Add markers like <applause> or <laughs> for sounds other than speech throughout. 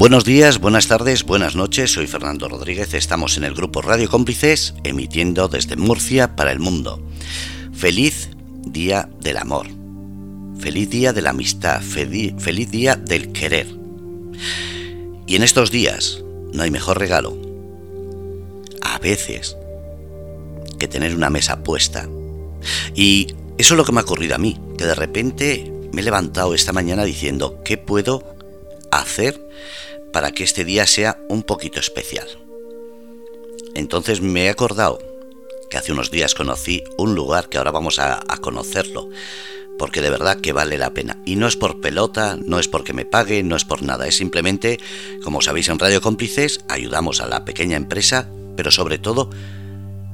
Buenos días, buenas tardes, buenas noches, soy Fernando Rodríguez, estamos en el grupo Radio Cómplices, emitiendo desde Murcia para el mundo. Feliz Día del Amor, feliz Día de la Amistad, feliz Día del Querer. Y en estos días no hay mejor regalo, a veces, que tener una mesa puesta. Y eso es lo que me ha ocurrido a mí, que de repente me he levantado esta mañana diciendo, ¿qué puedo hacer para que este día sea un poquito especial? Entonces me he acordado que hace unos días conocí un lugar que ahora vamos a, conocerlo, porque de verdad que vale la pena. Y no es por pelota, no es porque me pague, no es por nada, es simplemente, como sabéis en Radio Cómplices, ayudamos a la pequeña empresa, pero sobre todo,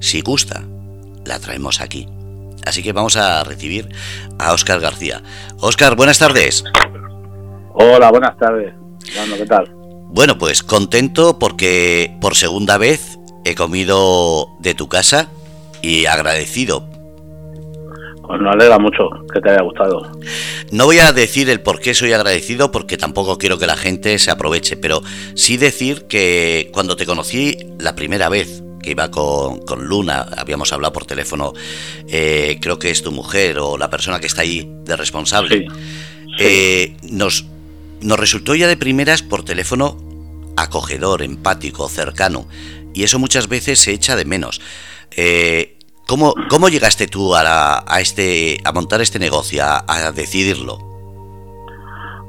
si gusta, la traemos aquí. Así que vamos a recibir a Óscar García. Óscar, buenas tardes. Hola, buenas tardes. ¿qué tal? Bueno, pues contento porque por segunda vez he comido de tu casa y agradecido. Pues me alegra mucho que te haya gustado. No voy a decir el por qué soy agradecido porque tampoco quiero que la gente se aproveche, pero sí decir que cuando te conocí la primera vez, que iba con, Luna, habíamos hablado por teléfono, eh, creo que es tu mujer o la persona que está ahí de responsable, eh, nos, nos resultó ya de primeras por teléfono acogedor, empático, cercano, y eso muchas veces se echa de menos. Eh, ¿cómo, ¿Cómo llegaste tú a, a, este, a montar este negocio, a, decidirlo?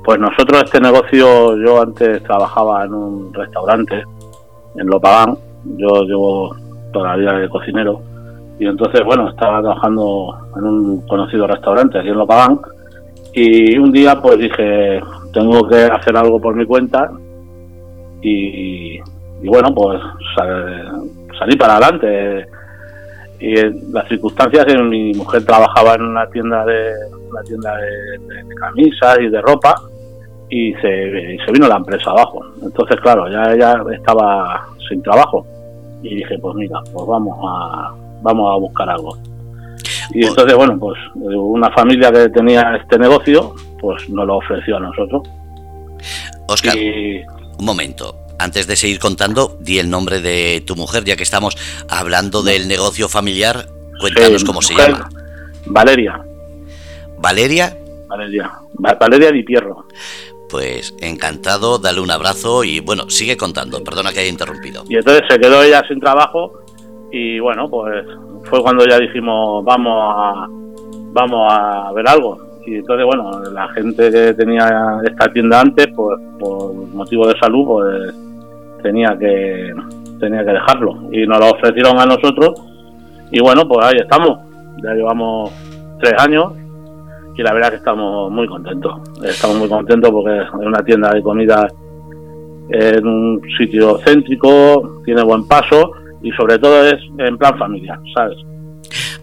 Pues nosotros este negocio, yo antes trabajaba en un restaurante en Lopagán, yo llevo toda la vida de cocinero y entonces, bueno, estaba trabajando en un conocido restaurante aquí en Lopagán y un día pues dije, tengo que hacer algo por mi cuenta y, bueno, pues salí para adelante. Y las circunstancias, mi mujer trabajaba en una tienda de una tienda de, camisas y de ropa y se, se vino la empresa abajo. Entonces, claro, ya ella estaba sin trabajo y dije pues mira pues vamos a vamos a buscar algo y entonces bueno pues una familia que tenía este negocio pues nos lo ofreció a nosotros. Oscar un momento. Antes de seguir contando di el nombre de tu mujer ya que estamos hablando del negocio familiar. Cuéntanos cómo se llama. Valeria. Valeria. Valeria. Valeria Di Pierro. Pues encantado, dale un abrazo y bueno, sigue contando, perdona que haya interrumpido. Y entonces se quedó ella sin trabajo y bueno, pues fue cuando ya dijimos vamos a, vamos a ver algo. Y entonces bueno, la gente que tenía esta tienda antes, pues por motivo de salud, pues tenía que, tenía que dejarlo. Y nos lo ofrecieron a nosotros y bueno, pues ahí estamos. Ya llevamos tres años y la verdad que estamos muy contentos. Estamos muy contentos porque es una tienda de comida en un sitio céntrico, tiene buen paso y sobre todo es en plan familiar, ¿sabes?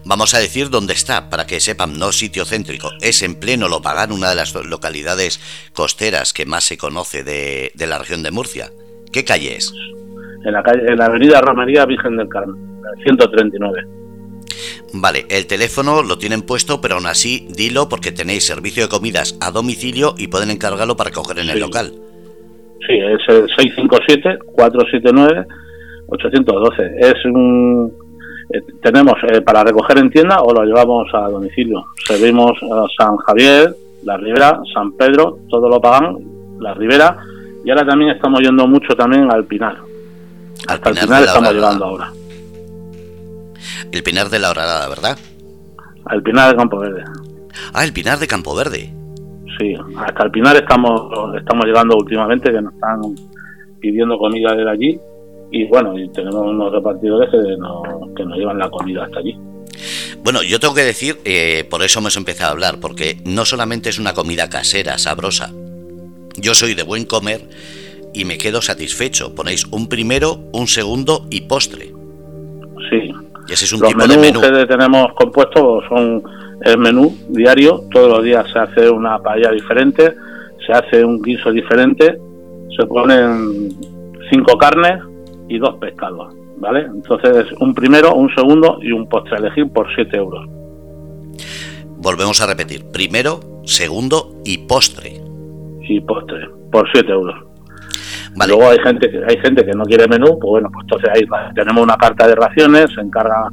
Vamos a decir dónde está, para que sepan, no sitio céntrico, es en pleno Lopagán, una de las localidades costeras que más se conoce de, de la región de Murcia. ¿Qué calle es? En la, calle, en la avenida Romería Virgen del Carmen, 139. Vale, el teléfono lo tienen puesto, pero aún así dilo porque tenéis servicio de comidas a domicilio y pueden encargarlo para coger en el local. Sí, es el 657-479-812. Es un... Eh, tenemos eh, para recoger en tienda o lo llevamos a domicilio. Servimos a San Javier, La Ribera, San Pedro, todo lo pagan, La Ribera, y ahora también estamos yendo mucho también al Pinar. Hasta el Pinar estamos llegando ahora. El Pinar de la Horadada, ¿verdad? Al Pinar de Campo Verde. Ah, el Pinar de Campo Verde. Sí, hasta el Pinar estamos, estamos llegando últimamente, que nos están pidiendo comida de allí. Y bueno, y tenemos unos repartidores que nos, llevan la comida hasta allí. Bueno, yo tengo que decir, eh, por eso hemos empezado a hablar, porque no solamente es una comida casera, sabrosa. Yo soy de buen comer y me quedo satisfecho. Ponéis un primero, un segundo y postre. Sí, ese es un los tipo menús de menú. que tenemos compuestos son el menú diario, todos los días se hace una paella diferente, se hace un guiso diferente, se ponen cinco carnes y dos pescados, ¿vale? Entonces un primero, un segundo y un postre a elegir por 7 euros. Volvemos a repetir, primero, segundo y postre. Y postre, por 7 euros. Luego hay gente que hay gente que no quiere menú, pues bueno, pues entonces ahí tenemos una carta de raciones, se encarga,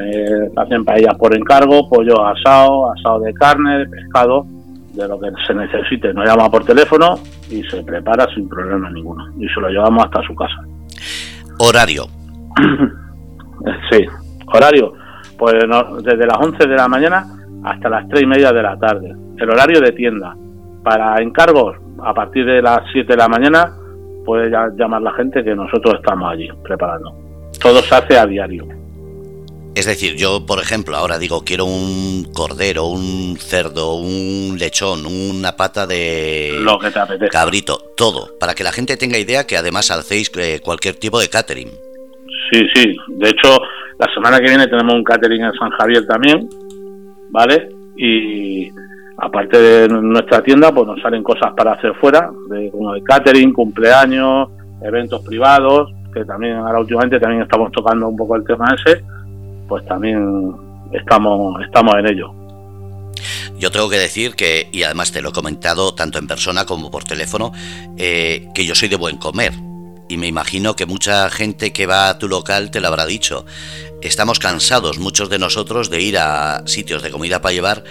eh, hacen paellas por encargo, pollo asado, asado de carne, pescado, de lo que se necesite. Nos llama por teléfono y se prepara sin problema ninguno. Y se lo llevamos hasta su casa. Horario. <clears throat> sí, horario. Pues desde las 11 de la mañana hasta las 3 y media de la tarde. El horario de tienda. Para encargos, a partir de las 7 de la mañana, puede llamar la gente que nosotros estamos allí preparando. Todo se hace a diario. Es decir, yo, por ejemplo, ahora digo, quiero un cordero, un cerdo, un lechón, una pata de Lo que te cabrito, todo, para que la gente tenga idea que además hacéis eh, cualquier tipo de catering. Sí, sí. De hecho, la semana que viene tenemos un catering en San Javier también, ¿vale? Y aparte de nuestra tienda, pues nos salen cosas para hacer fuera, de, como de catering, cumpleaños, eventos privados, que también ahora últimamente también estamos tocando un poco el tema ese pues también estamos, estamos en ello. Yo tengo que decir que, y además te lo he comentado tanto en persona como por teléfono, eh, que yo soy de buen comer. Y me imagino que mucha gente que va a tu local te lo habrá dicho. Estamos cansados, muchos de nosotros, de ir a sitios de comida para llevar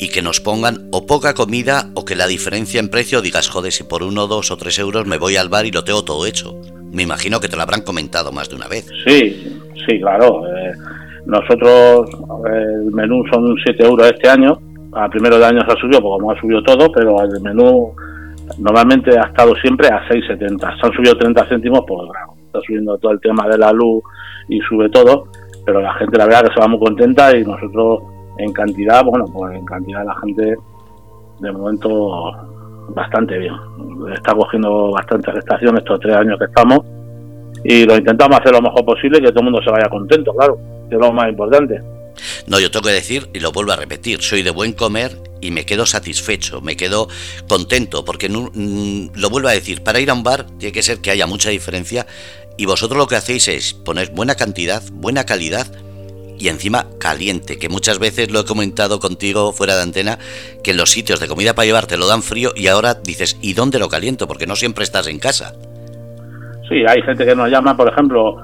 y que nos pongan o poca comida o que la diferencia en precio digas, joder, si por uno, dos o tres euros me voy al bar y lo tengo todo hecho. Me imagino que te lo habrán comentado más de una vez. Sí, sí, claro. Eh, nosotros, el menú son 7 euros este año. A primero de año se ha subido, porque como ha subido todo, pero el menú normalmente ha estado siempre a 6,70. Se han subido 30 céntimos por grado. Está subiendo todo el tema de la luz y sube todo, pero la gente la verdad que se va muy contenta y nosotros en cantidad, bueno, pues en cantidad la gente de momento bastante bien. Está cogiendo bastante estación estos tres años que estamos y lo intentamos hacer lo mejor posible que todo el mundo se vaya contento, claro que es lo más importante. No, yo tengo que decir, y lo vuelvo a repetir, soy de buen comer y me quedo satisfecho, me quedo contento, porque no, mm, lo vuelvo a decir, para ir a un bar tiene que ser que haya mucha diferencia y vosotros lo que hacéis es poner buena cantidad, buena calidad y encima caliente, que muchas veces lo he comentado contigo fuera de antena, que en los sitios de comida para llevar te lo dan frío y ahora dices, ¿y dónde lo caliento? Porque no siempre estás en casa. Sí, hay gente que nos llama, por ejemplo,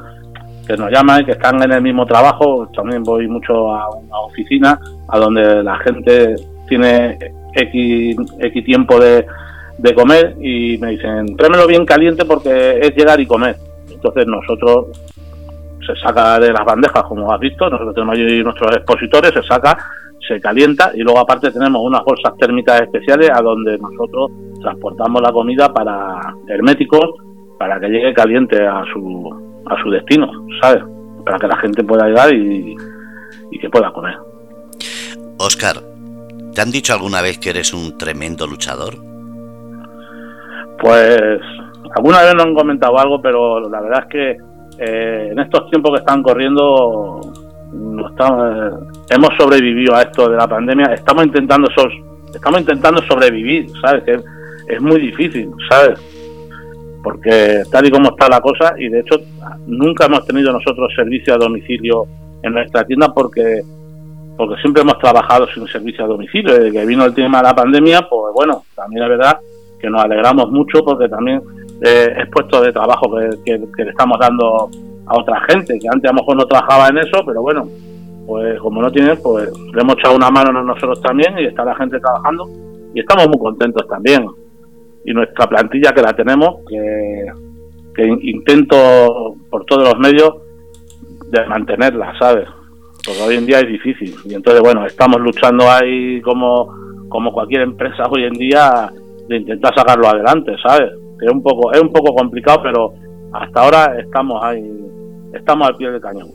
que nos llaman, que están en el mismo trabajo. También voy mucho a una oficina a donde la gente tiene X, tiempo de, comer y me dicen, tráemelo bien caliente porque es llegar y comer. Entonces nosotros se saca de las bandejas, como has visto, nosotros tenemos ahí nuestros expositores, se saca, se calienta y luego aparte tenemos unas bolsas térmicas especiales a donde nosotros transportamos la comida para herméticos para que llegue caliente a su a su destino, ¿sabes? Para que la gente pueda llegar y, que pueda comer. Oscar, ¿te han dicho alguna vez que eres un tremendo luchador? Pues alguna vez nos han comentado algo, pero la verdad es que eh, en estos tiempos que están corriendo estamos, hemos sobrevivido a esto de la pandemia. Estamos intentando estamos intentando sobrevivir, ¿sabes? Que es muy difícil, ¿sabes? Porque tal y como está la cosa, y de hecho nunca hemos tenido nosotros servicio a domicilio en nuestra tienda porque porque siempre hemos trabajado sin servicio a domicilio. Desde que vino el tema de la pandemia, pues bueno, también es verdad que nos alegramos mucho porque también eh, es puesto de trabajo que, le estamos dando a otra gente, que antes a lo mejor no trabajaba en eso, pero bueno, pues como no tienen, pues le hemos echado una mano nosotros también y está la gente trabajando y estamos muy contentos también y nuestra plantilla que la tenemos, que, intento por todos los medios de mantenerla, ¿sabes? Porque hoy en día es difícil. Y entonces, bueno, estamos luchando ahí como, como cualquier empresa hoy en día de intentar sacarlo adelante, ¿sabes? Es un poco, es un poco complicado, pero hasta ahora estamos ahí, estamos al pie del cañón.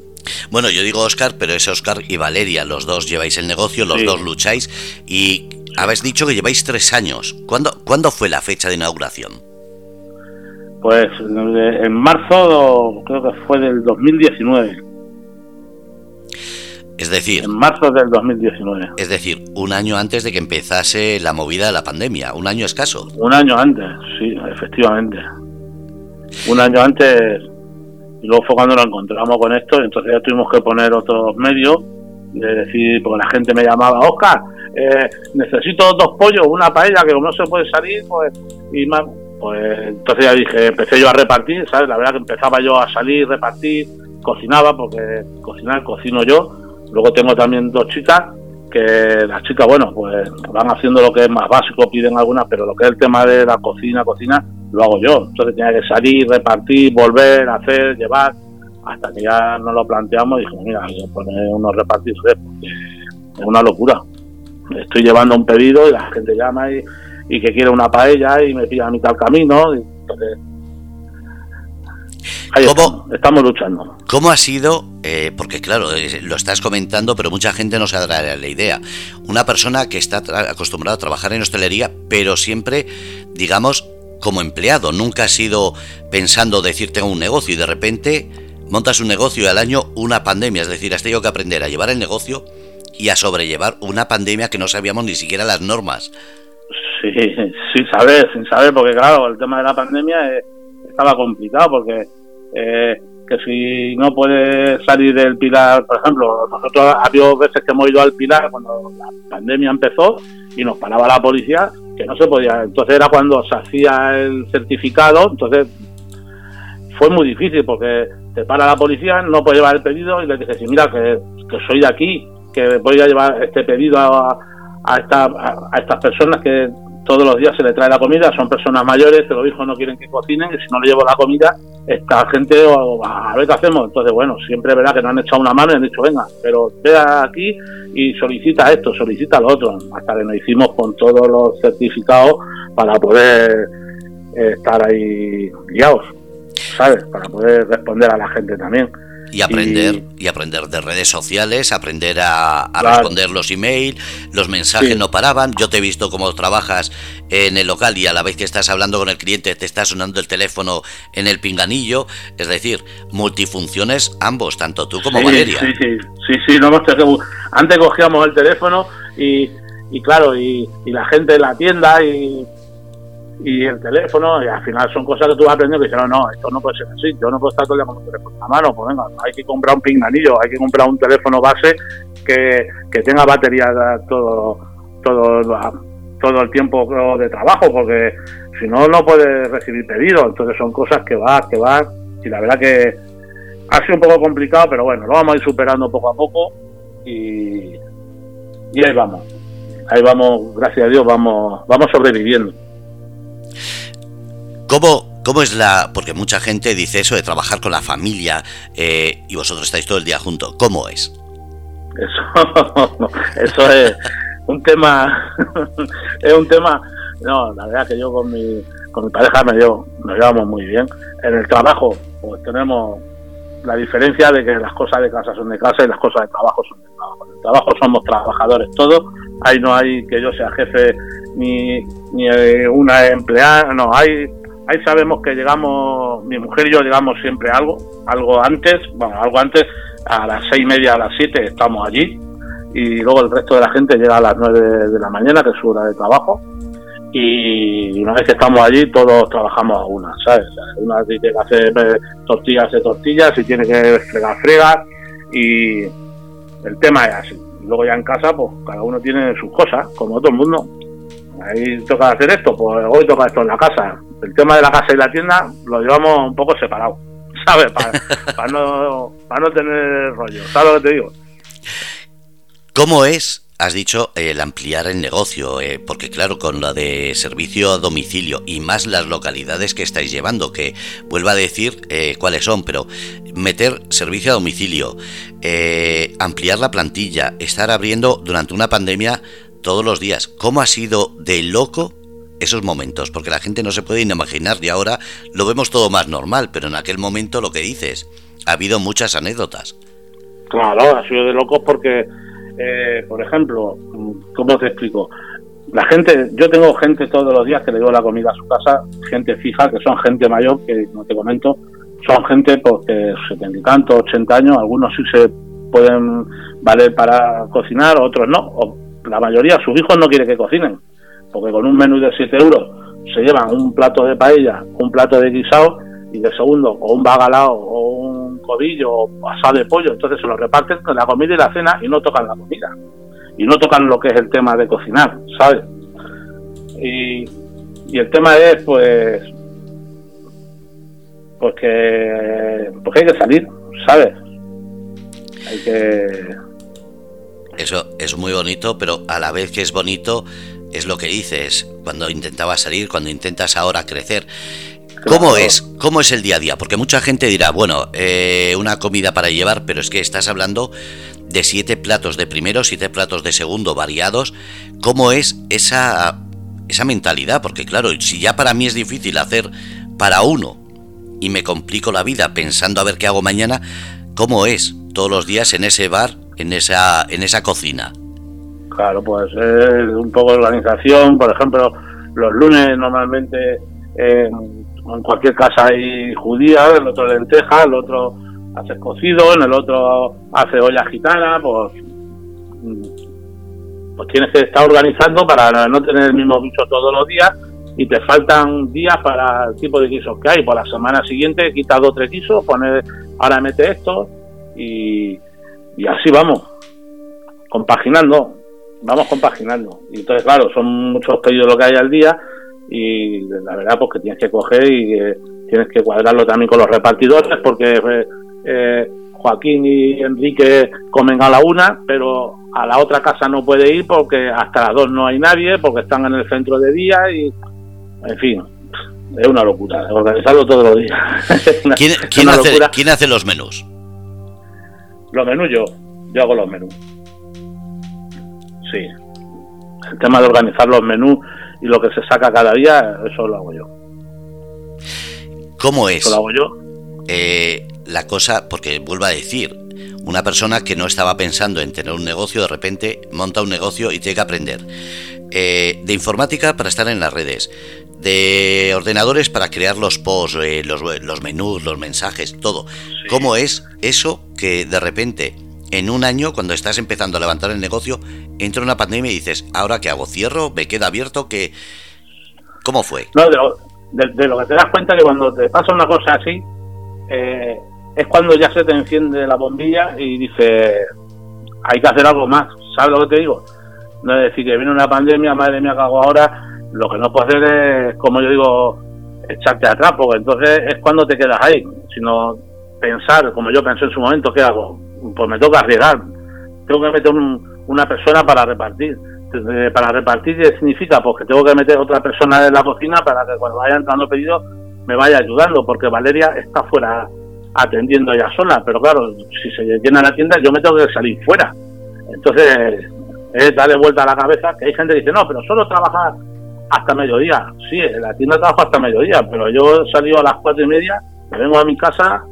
Bueno, yo digo Oscar, pero es Oscar y Valeria, los dos lleváis el negocio, los dos lucháis y habéis dicho que lleváis tres años. ¿Cuándo, ¿Cuándo fue la fecha de inauguración? Pues en marzo, creo que fue del 2019. Es decir, en marzo del 2019. Es decir, un año antes de que empezase la movida de la pandemia, un año escaso. Un año antes, sí, efectivamente. Un año antes, y luego fue cuando nos encontramos con esto, entonces ya tuvimos que poner otros medios, de decir, porque la gente me llamaba, Oscar, eh, necesito dos pollos, una paella, que como no se puede salir, pues, y más, pues entonces ya dije, empecé yo a repartir, ¿sabes? La verdad que empezaba yo a salir, repartir, cocinaba, porque cocinar, cocino yo. Luego tengo también dos chicas, que las chicas, bueno, pues van haciendo lo que es más básico, piden algunas, pero lo que es el tema de la cocina, cocina, lo hago yo. Entonces tenía que salir, repartir, volver, hacer, llevar, hasta que ya nos lo planteamos y dije, mira, hay que poner unos repartidores porque es una locura. Estoy llevando un pedido y la gente llama y, y que quiere una paella y me pide a mitad del camino. Y entonces, ahí ¿Cómo? estamos, estamos luchando. ¿Cómo ha sido? eh, porque claro, eh, lo estás comentando, pero mucha gente no se dará la idea. Una persona que está acostumbrada a trabajar en hostelería, pero siempre, digamos, como empleado. Nunca ha sido pensando decir tengo un negocio y de repente montas un negocio y al año una pandemia. Es decir, has tenido que aprender a llevar el negocio y a sobrellevar una pandemia que no sabíamos ni siquiera las normas. Sí, sin saber, sin saber, porque claro, el tema de la pandemia eh, estaba complicado, porque eh, que si no puedes salir del Pilar, por ejemplo, nosotros ha veces que hemos ido al Pilar cuando la pandemia empezó y nos paraba la policía, que no se podía, entonces era cuando se hacía el certificado, entonces fue muy difícil porque te para la policía, no puedes llevar el pedido y le dices, sí, mira, que, soy de aquí, que voy a llevar este pedido a, a, a- estas personas que todos los días se le trae la comida, son personas mayores, que los hijos no quieren que cocinen, y si no le llevo la comida, esta gente, a ver qué hacemos. Entonces, bueno, siempre verdad que nos han echado una mano y han dicho, venga, pero ve aquí y solicita esto, solicita lo otro, hasta que nos hicimos con todos los certificados para poder eh, estar ahí guiados, ¿sabes? Para poder responder a la gente también. Y aprender, y, aprender de redes sociales, aprender a, a Claro. responder los emails, los mensajes Sí. no paraban. Yo te he visto cómo trabajas en el local y a la vez que estás hablando con el cliente te está sonando el teléfono en el pinganillo. Es decir, multifunciones ambos, tanto tú como sí, Valeria. Sí, sí, sí, sí, no Antes cogíamos el teléfono y, y claro, y, y la gente en la tienda y, y el teléfono, y al final son cosas que tú vas aprendiendo que dices, no, no, esto no puede ser así, yo no puedo estar todo el día con el teléfono en la mano, pues venga, hay que comprar un pinganillo, hay que comprar un teléfono base que, que tenga batería todo, todo, todo el tiempo de trabajo, porque si no, no puedes recibir pedidos, entonces son cosas que vas, que vas, y la verdad que ha sido un poco complicado, pero bueno, lo vamos a ir superando poco a poco y, y ahí vamos. Ahí vamos, gracias a Dios, vamos, vamos sobreviviendo. ¿Cómo, ¿Cómo es la...? Porque mucha gente dice eso de trabajar con la familia eh, y vosotros estáis todo el día juntos. ¿Cómo es? Eso, <laughs> eso es un tema, <laughs> es un tema, no, la verdad que yo con mi, con mi pareja me llevo, nos llevamos muy bien. En el trabajo, pues tenemos la diferencia de que las cosas de casa son de casa y las cosas de trabajo son de trabajo. En el trabajo somos trabajadores todos, ahí no hay que yo sea jefe ni, ni eh, una empleada, no, hay, ahí sabemos que llegamos, mi mujer y yo llegamos siempre algo, algo antes, bueno, algo antes, a las seis y media, a las siete estamos allí y luego el resto de la gente llega a las nueve de la mañana, que es su hora de trabajo, y una vez que estamos allí todos trabajamos a una, ¿sabes? Una tiene que hacer eh, tortillas, hace tortillas, y tiene que fregar, frega, y el tema es así. Luego ya en casa, pues cada uno tiene sus cosas, como todo el mundo. Ahí toca hacer esto, pues hoy toca esto en la casa. El tema de la casa y la tienda lo llevamos un poco separado, <laughs> ¿sabes? Para no, para no tener rollo, ¿sabes lo que te digo? ¿Cómo es, has dicho, el ampliar el negocio? Eh, porque claro, con la de servicio a domicilio y más las localidades que estáis llevando, que vuelva a decir eh, cuáles son, pero meter servicio a domicilio, eh, ampliar la plantilla, estar abriendo durante una pandemia todos los días. ¿Cómo ha sido de loco esos momentos? Porque la gente no se puede imaginar y ahora lo vemos todo más normal, pero en aquel momento lo que dices, ha habido muchas anécdotas. Claro, ha sido de locos porque, eh, por ejemplo, ¿cómo te explico? La gente, yo tengo gente todos los días que le doy la comida a su casa, gente fija, que son gente mayor, que no te comento, son gente porque setenta y tantos, ochenta años, algunos sí se pueden valer para cocinar, otros no, o la mayoría, sus hijos no quieren que cocinen, porque con un menú de 7 euros se llevan un plato de paella, un plato de guisado y de segundo, o un bagalao, o un cobillo, o asado de pollo, entonces se lo reparten con la comida y la cena y no tocan la comida. Y no tocan lo que es el tema de cocinar, ¿sabes? Y, y el tema es, pues, pues que, pues hay que salir, ¿sabes? Hay que... Eso es muy bonito, pero a la vez que es bonito, es lo que dices, cuando intentabas salir, cuando intentas ahora crecer. ¿Cómo es? ¿Cómo es el día a día? Porque mucha gente dirá, bueno, eh, una comida para llevar, pero es que estás hablando de siete platos de primero, siete platos de segundo variados. ¿Cómo es esa, esa mentalidad? Porque claro, si ya para mí es difícil hacer para uno y me complico la vida pensando a ver qué hago mañana, ¿cómo es todos los días en ese bar, en esa, en esa cocina? Claro, pues es un poco de organización. Por ejemplo, los lunes normalmente en cualquier casa hay judía, el otro lenteja, el otro hace cocido, en el otro hace olla gitana, pues, pues tienes que estar organizando para no tener el mismo bicho todos los días y te faltan días para el tipo de guisos que hay. Por la semana siguiente quitas dos o tres guisos, pones, ahora mete esto y, y así vamos, compaginando, vamos compaginando. Y entonces, claro, son muchos pedidos lo que hay al día y la verdad pues que tienes que coger y tienes que cuadrarlo también con los repartidores porque eh, eh, Joaquín y Enrique comen a la una, pero a la otra casa no puede ir porque hasta las dos no hay nadie, porque están en el centro de día y, en fin, es una locura, organizarlo todos los días. <laughs> ¿Quién, quién hace, ¿Quién hace los menús? Los menús yo, yo hago los menús. Sí. El tema de organizar los menús y lo que se saca cada día, eso lo hago yo. ¿Cómo es? Eso lo hago yo. Eh, la cosa, porque vuelvo a decir, una persona que no estaba pensando en tener un negocio, de repente monta un negocio y tiene que aprender. Eh, de informática para estar en las redes, de ordenadores para crear los posts, eh, los, los, menús, los mensajes, todo. ¿Cómo es eso que de repente, en un año, cuando estás empezando a levantar el negocio, entra una pandemia y dices, ¿ahora qué hago? ¿Cierro? ¿Me queda abierto? que ¿Cómo fue? De lo, que te das cuenta que cuando te pasa una cosa así, eh, es cuando ya se te enciende la bombilla y dices, hay que hacer algo más. ¿Sabes lo que te digo? No es decir que viene una pandemia, madre mía, que hago ahora? Lo que no puedo hacer es, como yo digo, echarte atrás, porque entonces es cuando te quedas ahí, sino pensar, como yo pensé en su momento, ¿qué hago? Pues me toca arriesgar, tengo que meter una persona para repartir. Para repartir, ¿qué significa? Pues que tengo que meter otra persona en la cocina para que cuando vaya entrando pedidos me vaya ayudando, porque Valeria está fuera atendiendo ella sola, pero claro, si se llena la tienda yo me tengo que salir fuera. Entonces, es darle vuelta a la cabeza, que hay gente que dice, no, pero solo trabajar hasta mediodía. Sí, en la tienda trabajo hasta mediodía, pero yo salido a las cuatro y media, me vengo a mi casa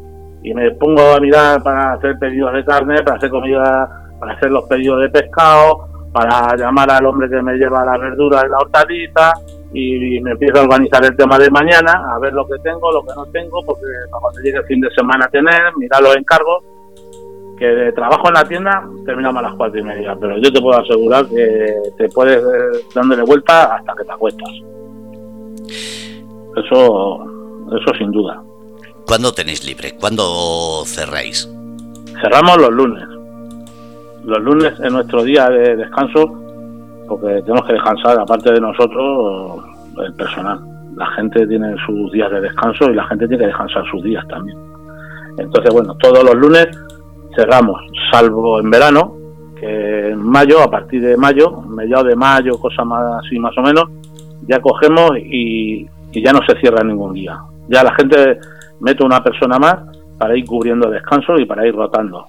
y me pongo a mirar para hacer pedidos de carne, para hacer comida, para hacer los pedidos de pescado, para llamar al hombre que me lleva la verdura y la hortaliza, y me empiezo a organizar el tema de mañana, a ver lo que tengo, lo que no tengo, porque cuando llegue el fin de semana a tener, mirar los encargos, que de trabajo en la tienda terminamos a las cuatro y media, pero yo te puedo asegurar que te puedes eh, dándole vuelta hasta que te acuestas. Eso, eso sin duda. ¿Cuándo tenéis libre? ¿Cuándo cerráis? Cerramos los lunes. Los lunes es nuestro día de descanso porque tenemos que descansar, aparte de nosotros, el personal. La gente tiene sus días de descanso y la gente tiene que descansar sus días también. Entonces, bueno, todos los lunes cerramos, salvo en verano, que en mayo, a partir de mayo, mediados de mayo, cosa más así más o menos, ya cogemos y, ya no se cierra ningún día. Ya la gente mete una persona más para ir cubriendo descanso y para ir rotando.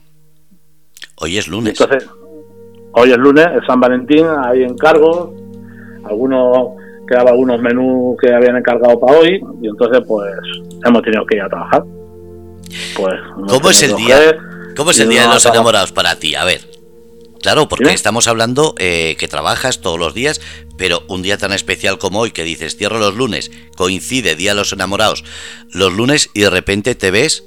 Hoy es lunes. Entonces, Hoy es lunes, es San Valentín, hay encargos, algunos quedaban algunos menús que habían encargado para hoy y entonces pues hemos tenido que ir a trabajar. Pues ¿Cómo es el día? ¿Cómo es el día de los enamorados para ti? A ver. Claro, porque estamos hablando eh, que trabajas todos los días, pero un día tan especial como hoy que dices cierro los lunes, coincide Día de los Enamorados los lunes y de repente te ves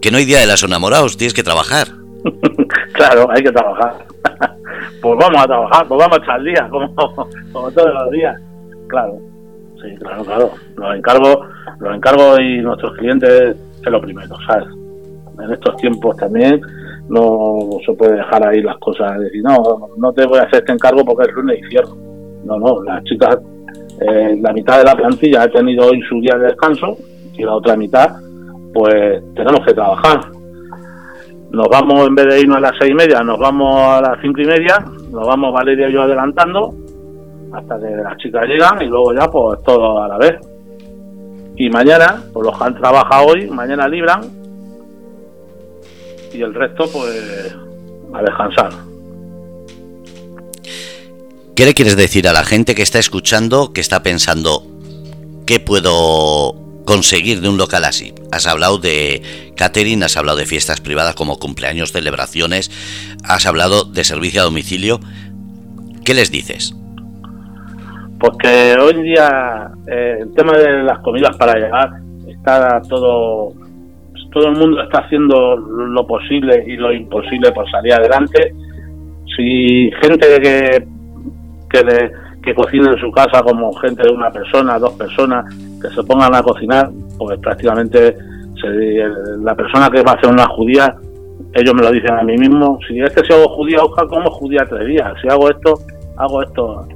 que no hay Día de los Enamorados, tienes que trabajar. <laughs> claro, hay que trabajar. <laughs> pues vamos a trabajar, pues vamos a echar el día, como, <laughs> como todos los días. Claro, sí, claro, claro. Los encargos, los encargos y nuestros clientes es lo primero, ¿sabes? En estos tiempos también no se puede dejar ahí las cosas, decir, no, no te voy a hacer este encargo porque es lunes y cierro. No, no, las chicas, eh, la mitad de la plantilla ha tenido hoy su día de descanso y la otra mitad, pues tenemos que trabajar. Nos vamos, en vez de irnos a las seis y media, nos vamos a las cinco y media, nos vamos Valeria y yo adelantando, hasta que las chicas llegan y luego ya pues todo a la vez. Y mañana, pues los que han trabajado hoy, mañana libran y el resto pues a descansar. ¿Qué le quieres decir a la gente que está escuchando, que está pensando, ¿qué puedo conseguir de un local así? Has hablado de catering, has hablado de fiestas privadas como cumpleaños, celebraciones, has hablado de servicio a domicilio. ¿Qué les dices? Porque hoy en día eh, el tema de las comidas para llegar está todo, todo el mundo está haciendo lo posible y lo imposible por salir adelante. Si gente que, que, que cocina en su casa como gente de una persona, dos personas, que se pongan a cocinar, pues prácticamente la persona que va a hacer una judía, ellos me lo dicen a mí mismo, si este si hago judía, Oscar, como judía tres días, si hago esto, hago esto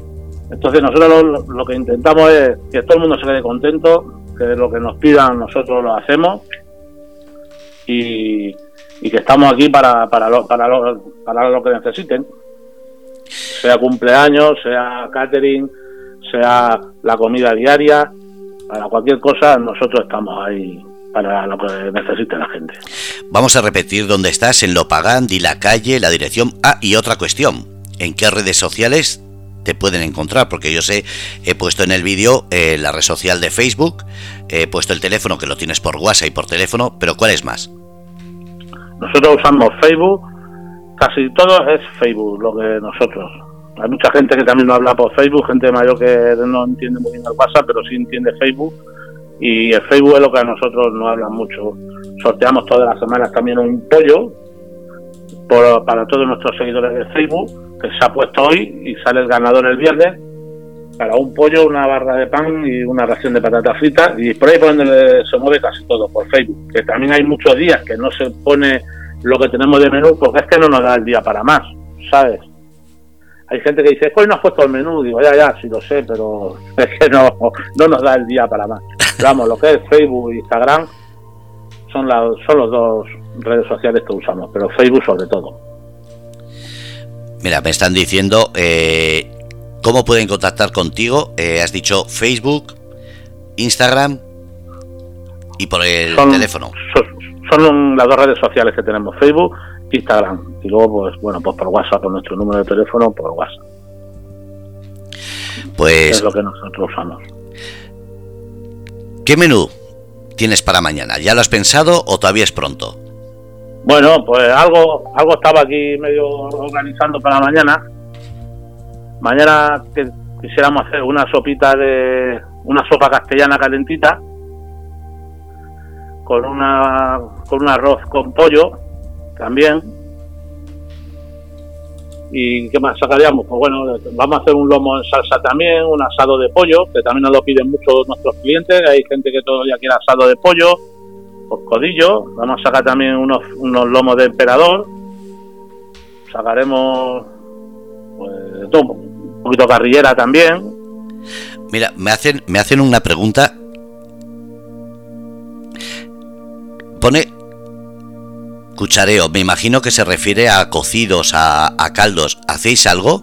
entonces nosotros lo, que intentamos es que todo el mundo se quede contento, que lo que nos pidan nosotros lo hacemos y, que estamos aquí para, para, lo, para, lo, para lo que necesiten. Sea cumpleaños, sea catering, sea la comida diaria, para cualquier cosa nosotros estamos ahí para lo que necesite la gente. Vamos a repetir dónde estás, en Lopagán, di la calle, la dirección. Ah, y otra cuestión, ¿en qué redes sociales te pueden encontrar, porque yo sé, he puesto en el vídeo eh, la red social de Facebook, he puesto el teléfono que lo tienes por WhatsApp y por teléfono, pero ¿cuál es más? Nosotros usamos Facebook, casi todo es Facebook, lo que nosotros. Hay mucha gente que también no habla por Facebook, gente mayor que no entiende muy bien el WhatsApp, pero sí entiende Facebook. Y el Facebook es lo que a nosotros no hablan mucho. Sorteamos todas las semanas también un pollo para todos nuestros seguidores de Facebook que se ha puesto hoy y sale el ganador el viernes para un pollo, una barra de pan y una ración de patatas fritas y por ahí por donde se mueve casi todo, por Facebook. Que también hay muchos días que no se pone lo que tenemos de menú porque es que no nos da el día para más, ¿sabes? Hay gente que dice, hoy no has puesto el menú, digo, ya, ya, sí lo sé, pero <laughs> es que no, no nos da el día para más. vamos, lo que es Facebook e Instagram son, las, son los dos redes sociales que usamos, pero Facebook sobre todo. Mira, me están diciendo eh, cómo pueden contactar contigo. Eh, has dicho Facebook, Instagram y por el teléfono. Son, las dos redes sociales que tenemos, Facebook, Instagram. Y luego, pues bueno, pues por WhatsApp, por nuestro número de teléfono, por WhatsApp. Pues... Es lo que nosotros usamos. ¿Qué menú tienes para mañana? ¿Ya lo has pensado o todavía es pronto? Bueno, pues algo, algo estaba aquí medio organizando para mañana. Mañana que quisiéramos hacer una sopita de una sopa castellana calentita con una con un arroz con pollo también. ¿Y qué más sacaríamos? Pues bueno, vamos a hacer un lomo en salsa también, un asado de pollo, que también nos lo piden mucho nuestros clientes. Hay gente que todavía quiere asado de pollo por codillo. Vamos a sacar también unos, unos lomos de emperador. Sacaremos pues, un poquito carrillera también. Mira, me hacen, me hacen una pregunta. Pone cuchareo, me imagino que se refiere a cocidos, a, caldos. ¿Hacéis algo?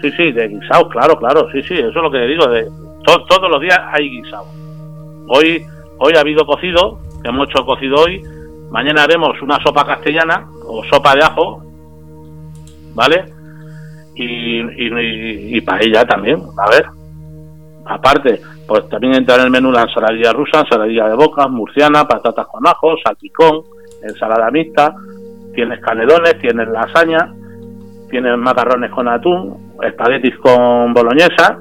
Sí, sí, de guisados, claro, claro, sí, sí, eso es lo que digo. De, todos los días hay guisado. Hoy Hoy ha habido cocido, que hemos hecho cocido hoy. Mañana haremos una sopa castellana o sopa de ajo, ¿vale? Y, y, paella también, a ver. Aparte, pues también entra en el menú la ensaladilla rusa, ensaladilla de bocas, murciana, patatas con ajo, salpicón, ensalada mixta, tienes canelones, tienes lasaña, tienes macarrones con atún, espaguetis con boloñesa,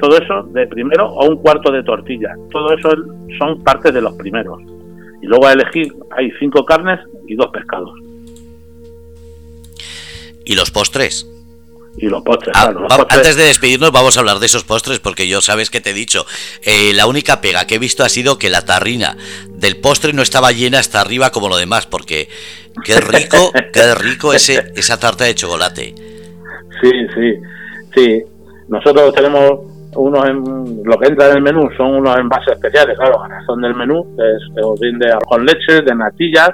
todo eso de primero o un cuarto de tortilla. Todo eso son parte de los primeros. Y luego a elegir hay cinco carnes y dos pescados. ¿Y los postres? Y los postres, ah, Antes de despedirnos vamos a hablar de esos postres porque yo sabes que te he dicho, eh, la única pega que he visto ha sido que la tarrina del postre no estaba llena hasta arriba como lo demás, porque qué rico, <laughs> qué rico ese, esa tarta de chocolate. Sí, sí, sí. Nosotros tenemos unos en, lo que entra en el menú son unos envases especiales, claro, son del menú, que es de arroz con leche, de natillas,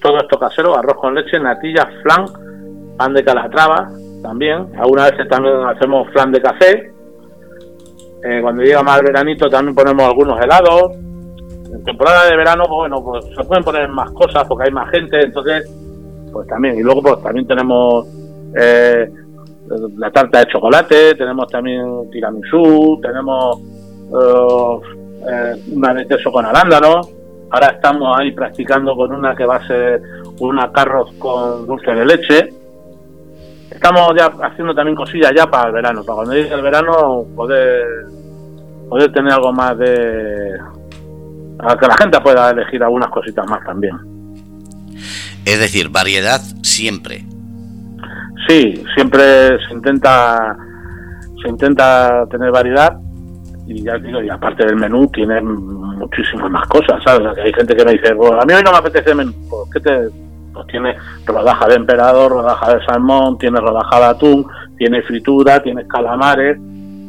todo esto casero, arroz con leche, natillas, flan, pan de calatrava también, algunas veces también hacemos flan de café, eh, cuando llega más el veranito también ponemos algunos helados, en temporada de verano, pues bueno, pues se pueden poner más cosas porque hay más gente, entonces, pues también, y luego pues también tenemos eh, la tarta de chocolate, tenemos también tiramisú, tenemos uh, eh, una de queso con arándanos. Ahora estamos ahí practicando con una que va a ser una carros con dulce de leche. Estamos ya haciendo también cosillas ya para el verano, para cuando llegue el verano poder, poder tener algo más de... a que la gente pueda elegir algunas cositas más también. Es decir, variedad siempre. Sí, siempre se intenta se intenta tener variedad y ya digo, y aparte del menú tiene muchísimas más cosas, ¿sabes? hay gente que me dice, a mí hoy no me apetece menú, pues, ¿qué te...? Pues tiene rodaja de emperador, rodaja de salmón, tiene rodaja de atún, tiene fritura, tiene calamares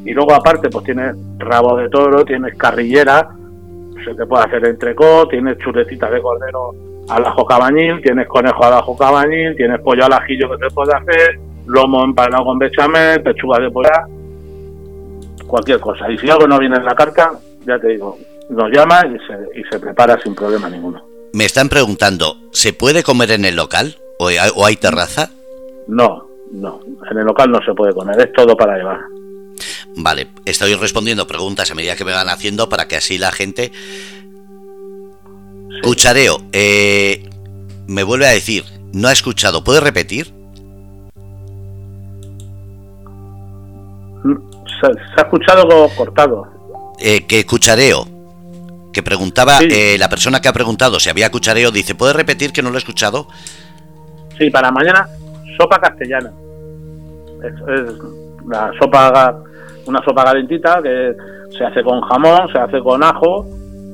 y luego aparte pues tiene rabo de toro, tienes carrillera, se te puede hacer entrecot, tienes chuletitas de cordero al ajo cabañil, tienes conejo al ajo cabañil, tienes pollo al ajillo que te puede hacer, lomo empanado con bechamel, pechuga de pollo, cualquier cosa. Y si algo no viene en la carta, ya te digo, nos llama y se, y se prepara sin problema ninguno. Me están preguntando, ¿se puede comer en el local o hay, o hay terraza? No, no, en el local no se puede comer, es todo para llevar. Vale, estoy respondiendo preguntas a medida que me van haciendo para que así la gente Cuchareo, eh, me vuelve a decir, no ha escuchado, ¿puede repetir? Se, ha escuchado cortado. Eh, que cuchareo, que preguntaba, eh, la persona que ha preguntado si había cuchareo, dice, ¿puede repetir que no lo he escuchado? Sí, para mañana, sopa castellana. Es, la sopa, una sopa calentita que se hace con jamón, se hace con ajo,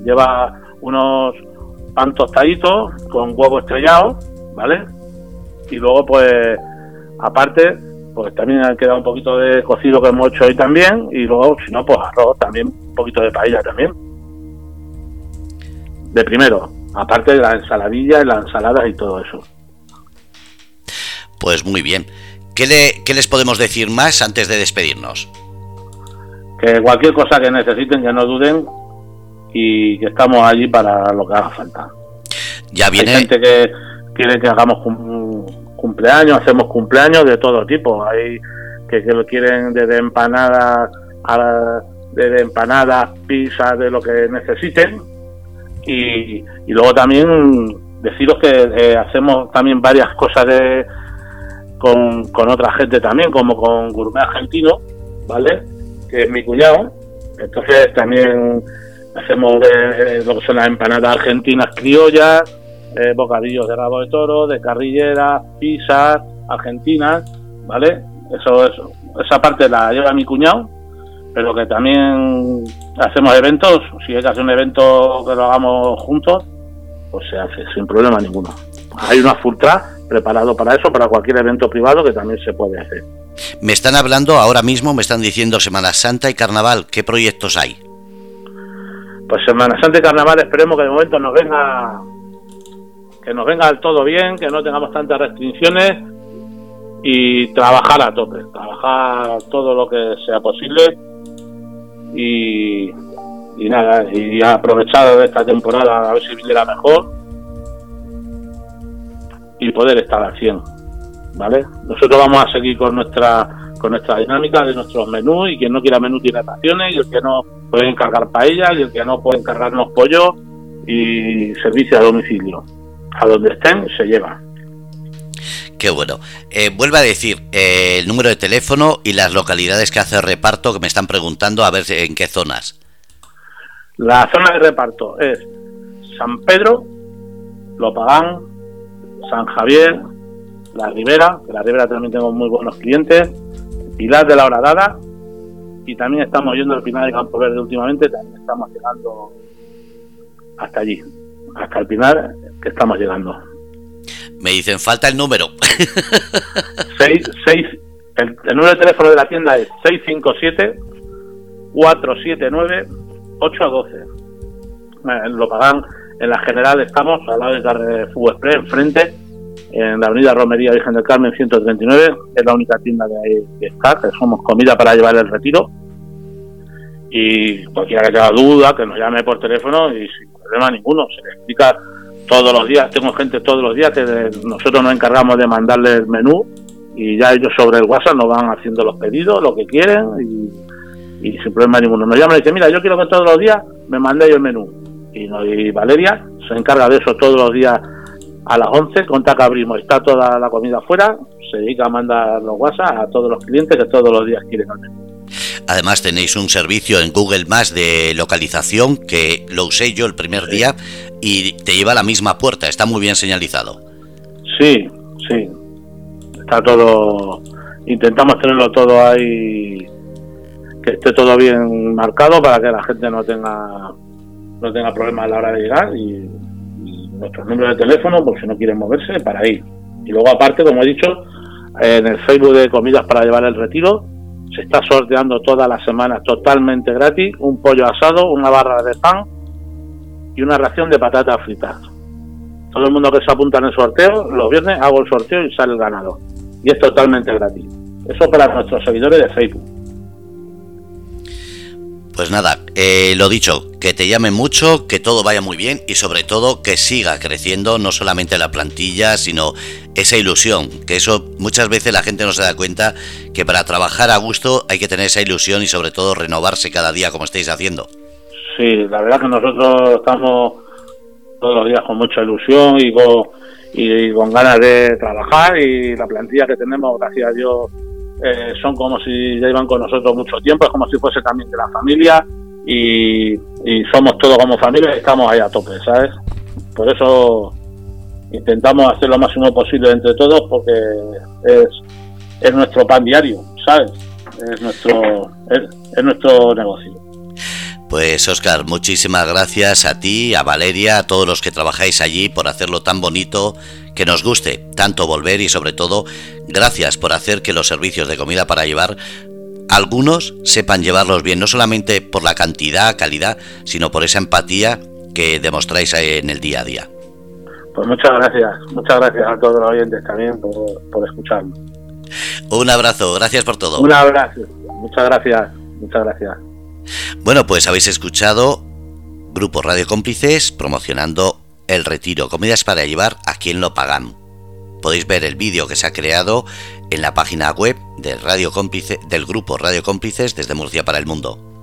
lleva unos pan tostadito con huevo estrellado, ¿vale? Y luego, pues, aparte, pues también ha quedado un poquito de cocido que hemos hecho hoy también. Y luego, si no, pues arroz también, un poquito de paella también. De primero, aparte de la ensaladilla y las ensaladas y todo eso. Pues muy bien. ¿Qué, le, ¿Qué les podemos decir más antes de despedirnos? Que cualquier cosa que necesiten, que no duden, y que estamos allí para lo que haga falta. Ya viene. Hay gente que quiere que hagamos cumpleaños, hacemos cumpleaños de todo tipo. Hay que, que lo quieren desde empanadas a desde empanadas, pizza, de lo que necesiten. Y, luego también deciros que eh, hacemos también varias cosas de con, con otra gente también, como con Gourmet Argentino, ¿vale? Que es mi cuñado. Entonces también Hacemos lo que son las empanadas argentinas criollas, eh, bocadillos de rabo de toro, de carrillera, pizzas argentinas, ¿vale? Eso, eso, esa parte la lleva mi cuñado, pero que también hacemos eventos, si hay que hacer un evento que lo hagamos juntos, pues se hace sin problema ninguno. Hay una full preparado para eso, para cualquier evento privado que también se puede hacer. Me están hablando ahora mismo, me están diciendo Semana Santa y Carnaval, ¿qué proyectos hay? pues Semana Santa y Carnaval esperemos que de momento nos venga que nos venga todo bien, que no tengamos tantas restricciones y trabajar a tope, trabajar todo lo que sea posible y, nada, y aprovechar esta temporada a ver si viniera mejor y poder estar al 100, ¿vale? Nosotros vamos a seguir con nuestra con nuestra dinámica de nuestros menús y quien no quiera menú tiene raciones y el que no puede encargar paella y el que no puede encargarnos pollo y servicio a domicilio. A donde estén se lleva. Qué bueno. Eh, a decir eh, el número de teléfono y las localidades que hace reparto que me están preguntando a ver en qué zonas. La zona de reparto es San Pedro, Lopagán, San Javier, La Ribera, que La Ribera también tengo muy buenos clientes, Pilar de la Horadada y también estamos yendo al Pinar de Campo Verde últimamente, también estamos llegando hasta allí, hasta el Pinar que estamos llegando. Me dicen, falta el número. <laughs> seis, seis, el, número de teléfono de la tienda es 657 479 8 a 12. Lo pagan en la general, estamos al lado de Carrefour Express, enfrente, en la avenida Romería Virgen del Carmen 139, es la única tienda de ahí que está, que somos comida para llevar el retiro. Y cualquiera que tenga duda, que nos llame por teléfono y sin problema ninguno, se le explica todos los días, tengo gente todos los días que nosotros nos encargamos de mandarle el menú y ya ellos sobre el WhatsApp nos van haciendo los pedidos, lo que quieren y, sin problema ninguno. Nos llaman y dicen, mira, yo quiero que todos los días me mandéis el menú. Y, Valeria se encarga de eso todos los días a las 11, conta que abrimos, está toda la comida afuera, se dedica a mandar los WhatsApp a todos los clientes que todos los días quieren al menú. Además tenéis un servicio en Google Maps de localización que lo usé yo el primer día y te lleva a la misma puerta, está muy bien señalizado. Sí, sí, está todo, intentamos tenerlo todo ahí, que esté todo bien marcado para que la gente no tenga no tenga problemas a la hora de llegar y, nuestros números de teléfono por si no quieren moverse para ir. Y luego aparte, como he dicho, en el Facebook de Comidas para llevar el retiro se está sorteando todas las semanas totalmente gratis un pollo asado, una barra de pan y una ración de patatas fritas. Todo el mundo que se apunta en el sorteo, los viernes hago el sorteo y sale el ganador. Y es totalmente gratis. Eso para nuestros seguidores de Facebook. Pues nada, eh, lo dicho, que te llame mucho, que todo vaya muy bien y sobre todo que siga creciendo no solamente la plantilla, sino esa ilusión, que eso muchas veces la gente no se da cuenta que para trabajar a gusto hay que tener esa ilusión y sobre todo renovarse cada día como estáis haciendo. Sí, la verdad que nosotros estamos todos los días con mucha ilusión y con, y con ganas de trabajar y la plantilla que tenemos, gracias a Dios, eh, son como si ya iban con nosotros mucho tiempo, es como si fuese también de la familia y, somos todos como familia y estamos ahí a tope, ¿sabes? Por eso intentamos hacer lo máximo posible entre todos porque es, es nuestro pan diario, ¿sabes? Es nuestro, es nuestro negocio. Pues Oscar, muchísimas gracias a ti, a Valeria, a todos los que trabajáis allí por hacerlo tan bonito, que nos guste tanto volver y sobre todo gracias por hacer que los servicios de comida para llevar algunos sepan llevarlos bien, no solamente por la cantidad, calidad, sino por esa empatía que demostráis en el día a día. Pues muchas gracias, muchas gracias a todos los oyentes también por, por escucharnos. Un abrazo, gracias por todo. Un abrazo, muchas gracias, muchas gracias. Bueno, pues habéis escuchado Grupo Radio Cómplices promocionando el retiro, comidas para llevar a quien lo pagan. Podéis ver el vídeo que se ha creado en la página web del, grupo Radio Cómplices desde Murcia para el Mundo.